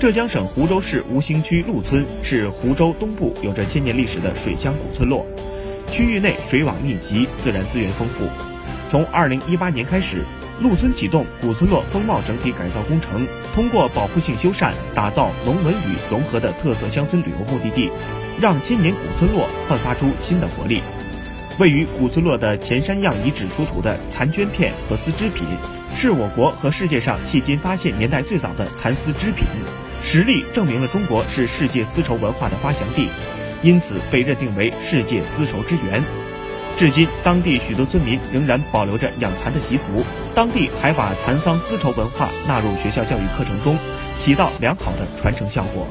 浙江省湖州市吴兴区陆村是湖州东部有着千年历史的水乡古村落，区域内水网密集，自然资源丰富。从2018年开始，陆村启动古村落风貌整体改造工程，通过保护性修缮，打造农文旅融合的特色乡村旅游目的地，让千年古村落焕发出新的活力。位于古村落的前山样遗址出土的残绢片和丝织品，是我国和世界上迄今发现年代最早的蚕丝织品，实力证明了中国是世界丝绸文化的发祥地，因此被认定为世界丝绸之源。至今，当地许多村民仍然保留着养蚕的习俗，当地还把蚕桑丝绸文化纳入学校教育课程中，起到良好的传承效果。